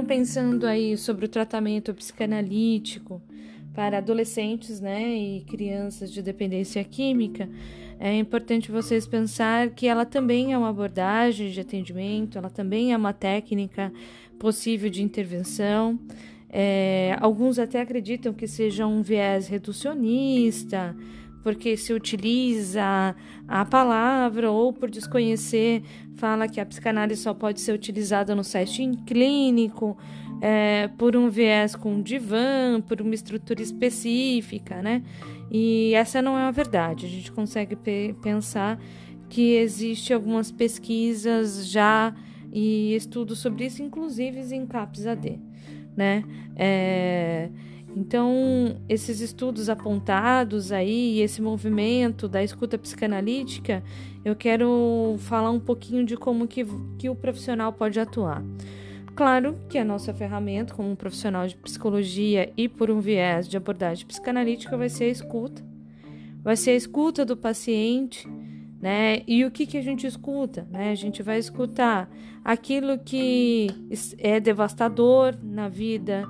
Então, pensando aí sobre o tratamento psicanalítico para adolescentes né, e crianças de dependência química, é importante vocês pensar que ela também é uma abordagem de atendimento, ela também é uma técnica possível de intervenção. É, alguns até acreditam que seja um viés reducionista, porque se utiliza a palavra ou por desconhecer, fala que a psicanálise só pode ser utilizada no setting clínico, é, por um viés com divã, por uma estrutura específica, né? E essa não é a verdade. A gente consegue pensar que existe algumas pesquisas já e estudos sobre isso, inclusive em CAPS AD, né? É, então, esses estudos apontados aí, esse movimento da escuta psicanalítica, eu quero falar um pouquinho de como que, que o profissional pode atuar. Claro que a nossa ferramenta, como um profissional de psicologia e por um viés de abordagem psicanalítica, vai ser a escuta. Vai ser a escuta do paciente, né? E o que, que a gente escuta? Né? A gente vai escutar aquilo que é devastador na vida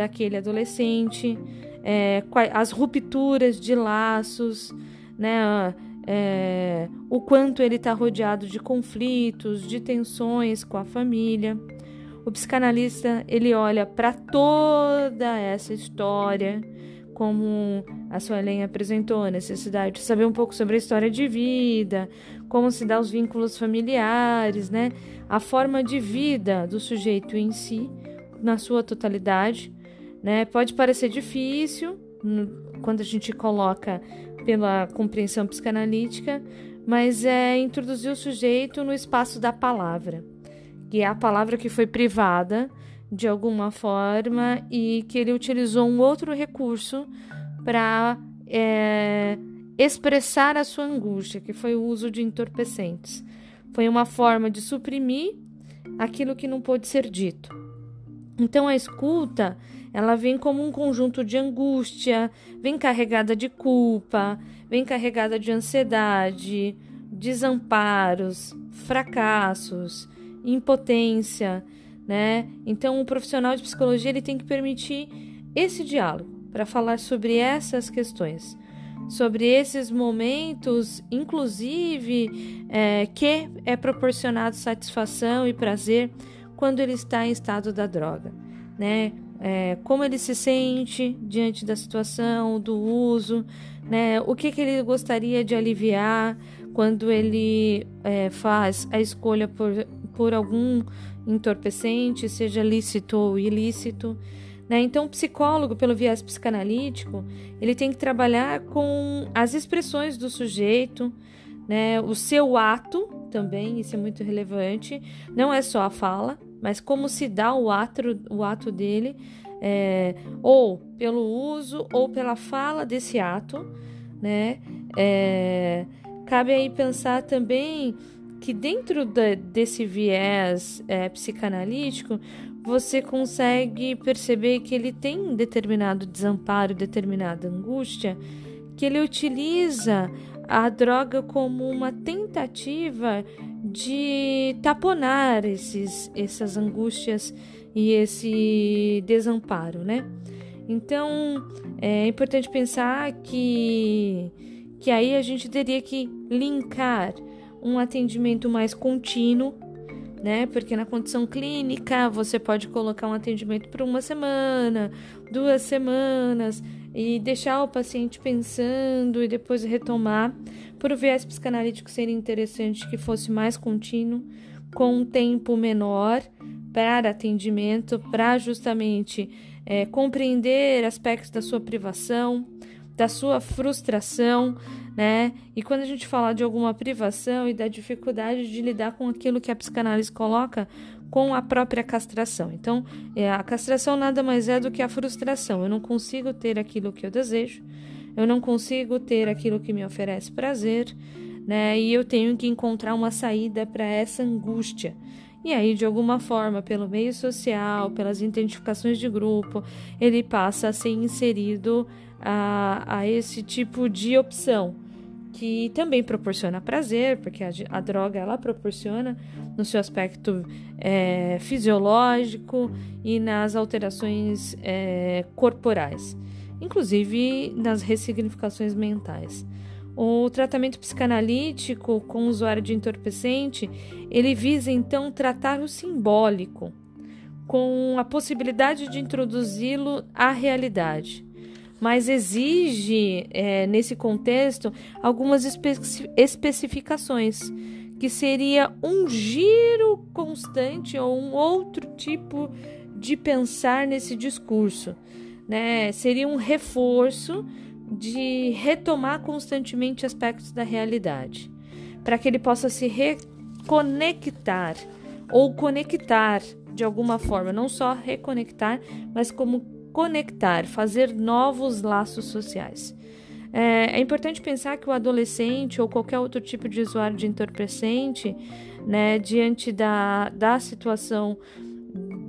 daquele adolescente, é, as rupturas de laços, né? É, o quanto ele está rodeado de conflitos, de tensões com a família. O psicanalista ele olha para toda essa história, como a Suelen apresentou, a necessidade de saber um pouco sobre a história de vida, como se dá os vínculos familiares, né? A forma de vida do sujeito em si, na sua totalidade, né? Pode parecer difícil quando a gente coloca pela compreensão psicanalítica, mas é introduzir o sujeito no espaço da palavra, que é a palavra que foi privada de alguma forma e que ele utilizou um outro recurso para é, expressar a sua angústia, que foi o uso de entorpecentes. Foi uma forma de suprimir aquilo que não pôde ser dito. Então a escuta ela vem como um conjunto de angústia, vem carregada de culpa, vem carregada de ansiedade, desamparos, fracassos, impotência, né? Então, o profissional de psicologia ele tem que permitir esse diálogo para falar sobre essas questões, sobre esses momentos, inclusive é, que é proporcionado satisfação e prazer quando ele está em estado da droga, né? É, como ele se sente diante da situação, do uso, né? O que, que ele gostaria de aliviar quando ele é, faz a escolha por, por algum entorpecente, seja lícito ou ilícito. Né? Então, o psicólogo, pelo viés psicanalítico, ele tem que trabalhar com as expressões do sujeito, né? o seu ato também, isso é muito relevante, não é só a fala, mas como se dá o ato, o ato dele, é, ou pelo uso ou pela fala desse ato, né? É, cabe aí pensar também que dentro da, desse viés é, psicanalítico você consegue perceber que ele tem determinado desamparo, determinada angústia, que ele utiliza a droga como uma tentativa de taponar esses, essas angústias e esse desamparo, né? Então é importante pensar que, que aí a gente teria que linkar um atendimento mais contínuo, né? Porque na condição clínica você pode colocar um atendimento por uma semana, duas semanas e deixar o paciente pensando e depois retomar. Por viés psicanalítico seria interessante que fosse mais contínuo, com um tempo menor para atendimento, para justamente é, compreender aspectos da sua privação, da sua frustração, né? E quando a gente fala de alguma privação e da dificuldade de lidar com aquilo que a psicanálise coloca com a própria castração. Então, é, a castração nada mais é do que a frustração. Eu não consigo ter aquilo que eu desejo, eu não consigo ter aquilo que me oferece prazer, né? E eu tenho que encontrar uma saída para essa angústia. E aí, de alguma forma, pelo meio social, pelas identificações de grupo, ele passa a ser inserido a, a esse tipo de opção, que também proporciona prazer, porque a, a droga ela proporciona no seu aspecto é, fisiológico e nas alterações é, corporais, inclusive nas ressignificações mentais. O tratamento psicanalítico com o usuário de entorpecente, ele visa então tratar o simbólico, com a possibilidade de introduzi-lo à realidade mas exige, é, nesse contexto, algumas espe especificações, que seria um giro constante ou um outro tipo de pensar nesse discurso. Né? Seria um reforço de retomar constantemente aspectos da realidade, para que ele possa se reconectar ou conectar de alguma forma, não só reconectar, mas como conectar, fazer novos laços sociais. É, é, importante pensar que o adolescente ou qualquer outro tipo de usuário de entorpecente, né, diante da, da situação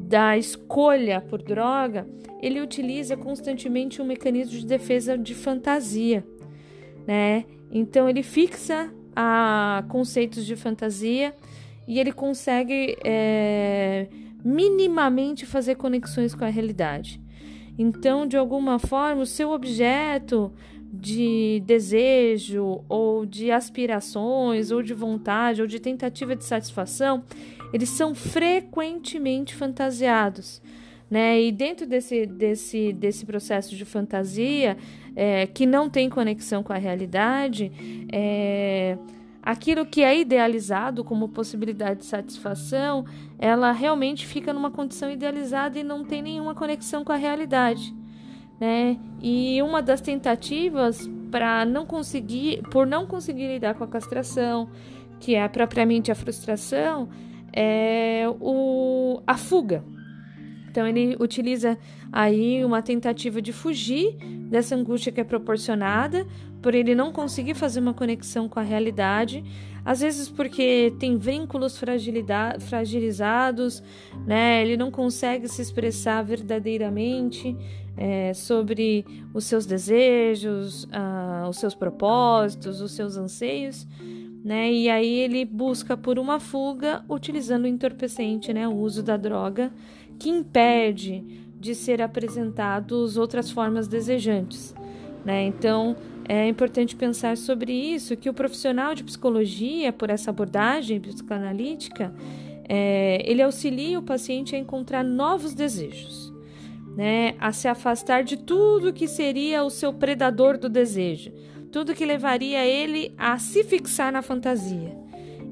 da escolha por droga, ele utiliza constantemente um mecanismo de defesa de fantasia, né? Então ele fixa a conceitos de fantasia e ele consegue é, minimamente fazer conexões com a realidade. Então, de alguma forma, o seu objeto de desejo ou de aspirações ou de vontade ou de tentativa de satisfação, eles são frequentemente fantasiados. Né? E dentro desse, desse, desse processo de fantasia, é, que não tem conexão com a realidade, é, aquilo que é idealizado como possibilidade de satisfação, ela realmente fica numa condição idealizada e não tem nenhuma conexão com a realidade, né? E uma das tentativas para não conseguir, por não conseguir lidar com a castração, que é propriamente a frustração, é o, a fuga. Então ele utiliza aí uma tentativa de fugir dessa angústia que é proporcionada por ele não conseguir fazer uma conexão com a realidade, às vezes porque tem vínculos fragilizados, né? Ele não consegue se expressar verdadeiramente é, sobre os seus desejos, ah, os seus propósitos, os seus anseios, né? E aí ele busca por uma fuga utilizando o entorpecente, né? O uso da droga que impede de ser apresentados outras formas desejantes, né? Então é importante pensar sobre isso, que o profissional de psicologia, por essa abordagem psicanalítica, é, ele auxilia o paciente a encontrar novos desejos, né? a se afastar de tudo que seria o seu predador do desejo, tudo que levaria ele a se fixar na fantasia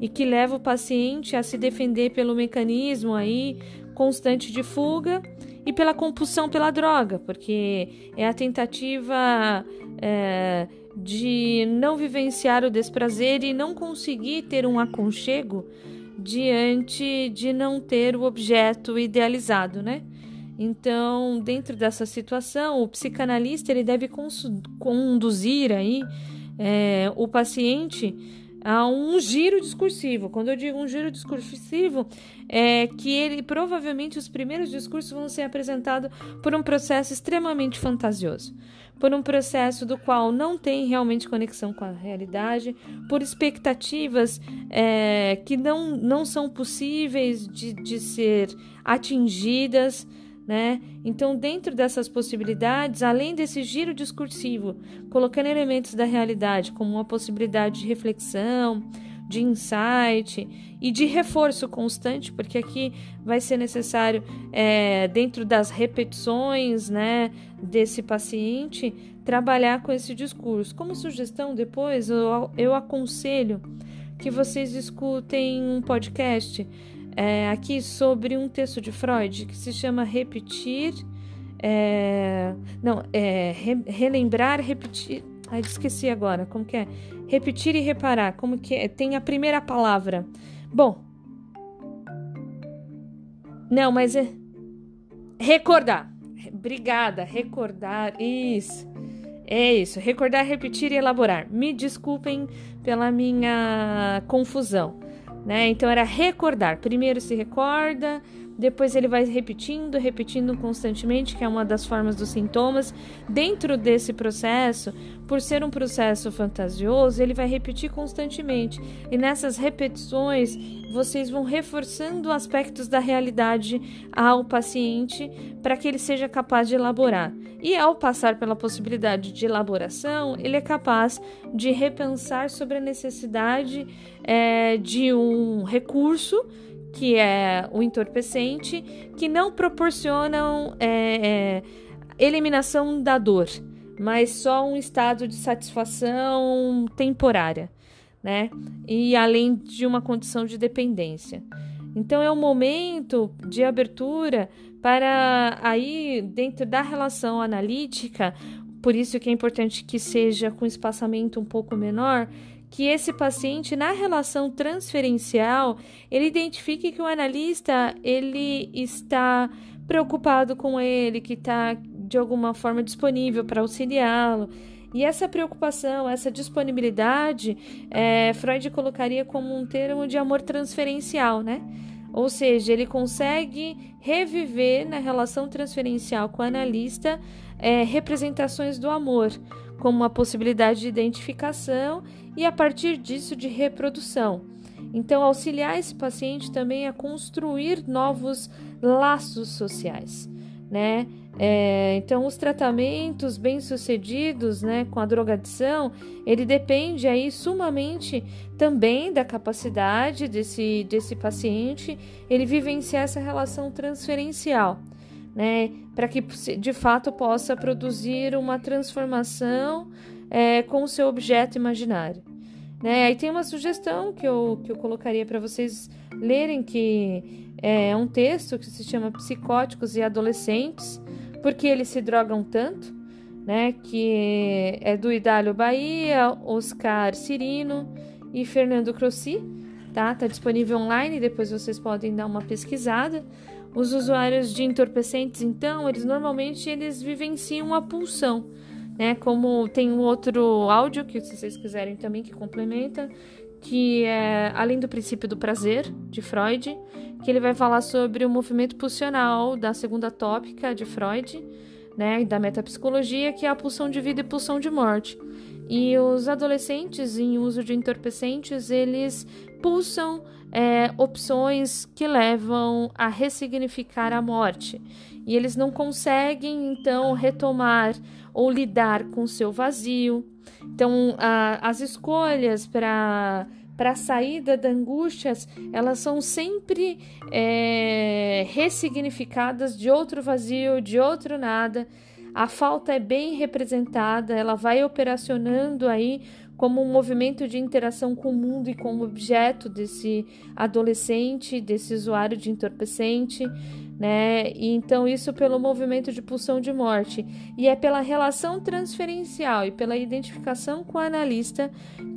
e que leva o paciente a se defender pelo mecanismo aí constante de fuga e pela compulsão pela droga, porque é a tentativa é, de não vivenciar o desprazer e não conseguir ter um aconchego diante de não ter o objeto idealizado, né? Então, dentro dessa situação, o psicanalista ele deve conduzir aí é, o paciente a um giro discursivo. Quando eu digo um giro discursivo, é que ele provavelmente os primeiros discursos vão ser apresentados por um processo extremamente fantasioso, por um processo do qual não tem realmente conexão com a realidade, por expectativas é, que não, não são possíveis de, de ser atingidas né? Então, dentro dessas possibilidades, além desse giro discursivo, colocando elementos da realidade como uma possibilidade de reflexão, de insight e de reforço constante, porque aqui vai ser necessário, é, dentro das repetições né, desse paciente, trabalhar com esse discurso. Como sugestão, depois eu, eu aconselho que vocês escutem um podcast é, aqui sobre um texto de Freud que se chama Repetir. É, não, é re, relembrar, repetir. Ai, esqueci agora. Como que é? Repetir e reparar. Como que é? Tem a primeira palavra. Bom. Não, mas é. Recordar. Obrigada. Recordar. Isso. É isso. Recordar, repetir e elaborar. Me desculpem pela minha confusão né? Então era recordar. Primeiro se recorda, depois ele vai repetindo, repetindo constantemente, que é uma das formas dos sintomas. Dentro desse processo, por ser um processo fantasioso, ele vai repetir constantemente. E nessas repetições, vocês vão reforçando aspectos da realidade ao paciente para que ele seja capaz de elaborar. E ao passar pela possibilidade de elaboração, ele é capaz de repensar sobre a necessidade é, de um recurso que é o entorpecente, que não proporcionam é, é, eliminação da dor, mas só um estado de satisfação temporária, né? E além de uma condição de dependência. Então é um momento de abertura para aí dentro da relação analítica, por isso que é importante que seja com espaçamento um pouco menor, que esse paciente na relação transferencial ele identifique que o analista ele está preocupado com ele, que está de alguma forma disponível para auxiliá-lo. E essa preocupação, essa disponibilidade, é, Freud colocaria como um termo de amor transferencial, né? Ou seja, ele consegue reviver na relação transferencial com o analista é, representações do amor, como uma possibilidade de identificação e, a partir disso, de reprodução. Então, auxiliar esse paciente também a construir novos laços sociais, né? É, então, os tratamentos bem-sucedidos né, com a drogadição, ele depende aí sumamente também da capacidade desse, desse paciente ele vivenciar essa relação transferencial né, para que de fato possa produzir uma transformação é, com o seu objeto imaginário. Né? Aí tem uma sugestão que eu, que eu colocaria para vocês lerem, que é um texto que se chama Psicóticos e Adolescentes, porque eles se drogam tanto, né? que é do Idálio Bahia, Oscar Cirino e Fernando Crossi. Tá? tá disponível online, depois vocês podem dar uma pesquisada. Os usuários de entorpecentes, então, eles normalmente eles vivenciam a pulsão, né? Como tem um outro áudio que se vocês quiserem também que complementa, que é além do princípio do prazer de Freud, que ele vai falar sobre o movimento pulsional da segunda tópica de Freud, né, da metapsicologia, que é a pulsão de vida e pulsão de morte. E os adolescentes em uso de entorpecentes, eles pulsam é, opções que levam a ressignificar a morte. E eles não conseguem, então, retomar ou lidar com seu vazio. Então, a, as escolhas para para a saída da angústias, elas são sempre é, ressignificadas de outro vazio, de outro nada. A falta é bem representada, ela vai operacionando aí como um movimento de interação com o mundo e com o objeto desse adolescente, desse usuário de entorpecente, né? E então isso pelo movimento de pulsão de morte e é pela relação transferencial e pela identificação com o analista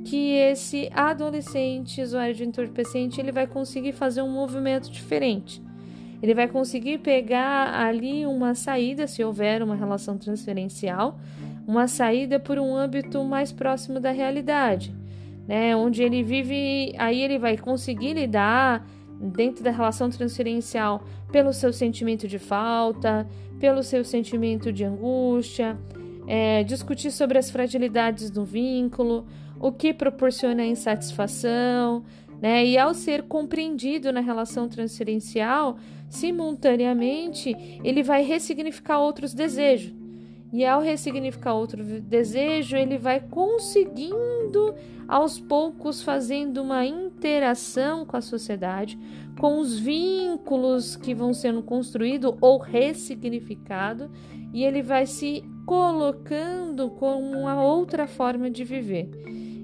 que esse adolescente usuário de entorpecente ele vai conseguir fazer um movimento diferente. Ele vai conseguir pegar ali uma saída se houver uma relação transferencial uma saída por um âmbito mais próximo da realidade, né? Onde ele vive, aí ele vai conseguir lidar dentro da relação transferencial pelo seu sentimento de falta, pelo seu sentimento de angústia, é, discutir sobre as fragilidades do vínculo, o que proporciona insatisfação, né? E ao ser compreendido na relação transferencial, simultaneamente ele vai ressignificar outros desejos. E ao ressignificar outro desejo, ele vai conseguindo aos poucos fazendo uma interação com a sociedade, com os vínculos que vão sendo construídos ou ressignificados, e ele vai se colocando como uma outra forma de viver.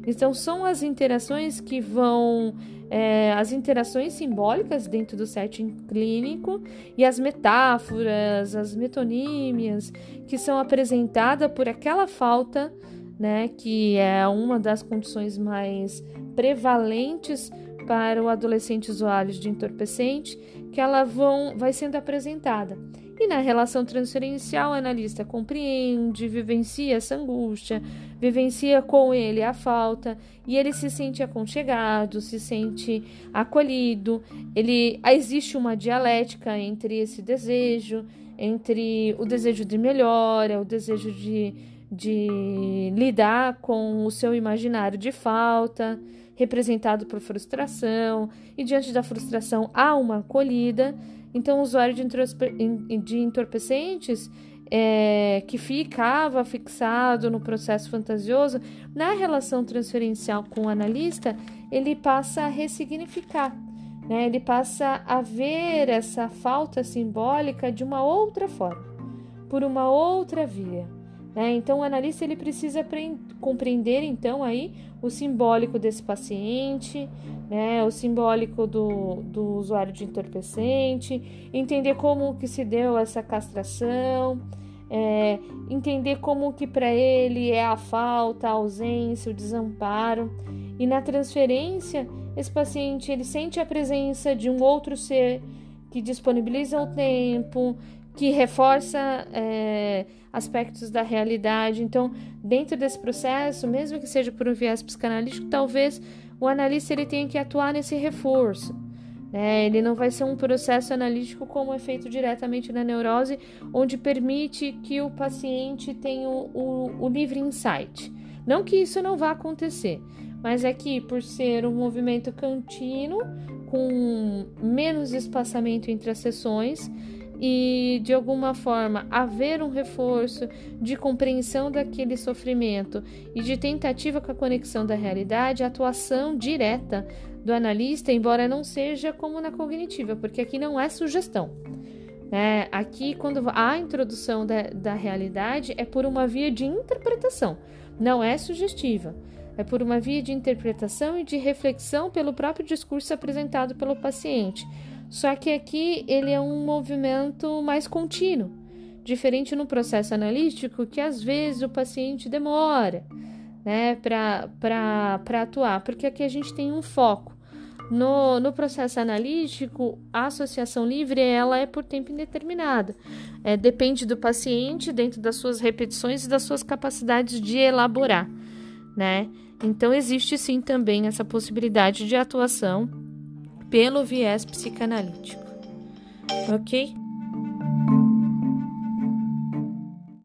Então, são as interações que vão é, as interações simbólicas dentro do setting clínico e as metáforas, as metonímias que são apresentadas por aquela falta, né, que é uma das condições mais prevalentes para o adolescente usuário de entorpecente que ela vão, vai sendo apresentada. E na relação transferencial, o analista compreende, vivencia essa angústia, vivencia com ele a falta e ele se sente aconchegado, se sente acolhido. Ele existe uma dialética entre esse desejo, entre o desejo de melhora, o desejo de, de lidar com o seu imaginário de falta, representado por frustração, e diante da frustração há uma acolhida então, o usuário de, de entorpecentes é, que ficava fixado no processo fantasioso, na relação transferencial com o analista, ele passa a ressignificar, né? ele passa a ver essa falta simbólica de uma outra forma, por uma outra via. Né? Então, o analista ele precisa compreender então aí o simbólico desse paciente, né? o simbólico do, do usuário de entorpecente, entender como que se deu essa castração, é, entender como que para ele é a falta, a ausência, o desamparo. E na transferência, esse paciente ele sente a presença de um outro ser que disponibiliza o tempo, que reforça é, aspectos da realidade. Então, dentro desse processo, mesmo que seja por um viés psicanalítico, talvez o analista ele tenha que atuar nesse reforço. Né? Ele não vai ser um processo analítico como é feito diretamente na neurose, onde permite que o paciente tenha o, o, o livre insight. Não que isso não vá acontecer, mas é que por ser um movimento contínuo, com menos espaçamento entre as sessões, e de alguma forma haver um reforço de compreensão daquele sofrimento e de tentativa com a conexão da realidade, a atuação direta do analista, embora não seja como na cognitiva, porque aqui não é sugestão. Né? Aqui, quando a introdução da, da realidade é por uma via de interpretação, não é sugestiva. É por uma via de interpretação e de reflexão pelo próprio discurso apresentado pelo paciente só que aqui ele é um movimento mais contínuo, diferente no processo analítico, que às vezes o paciente demora né, para atuar, porque aqui a gente tem um foco. No, no processo analítico, a associação livre ela é por tempo indeterminado. É, depende do paciente, dentro das suas repetições e das suas capacidades de elaborar. Né? Então, existe sim também essa possibilidade de atuação pelo viés psicanalítico. Ok?